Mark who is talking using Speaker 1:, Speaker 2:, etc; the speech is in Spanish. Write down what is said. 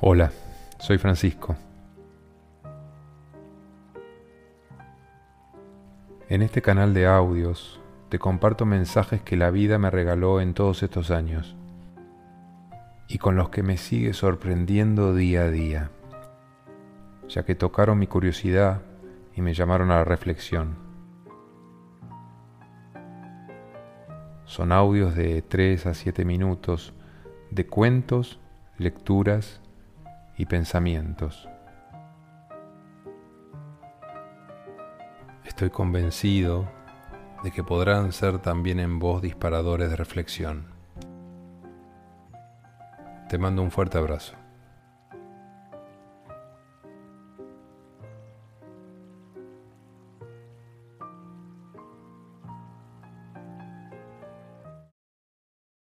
Speaker 1: Hola, soy Francisco. En este canal de audios te comparto mensajes que la vida me regaló en todos estos años y con los que me sigue sorprendiendo día a día, ya que tocaron mi curiosidad y me llamaron a la reflexión. Son audios de 3 a 7 minutos de cuentos, lecturas y pensamientos. Estoy convencido de que podrán ser también en voz disparadores de reflexión. Te mando un fuerte abrazo.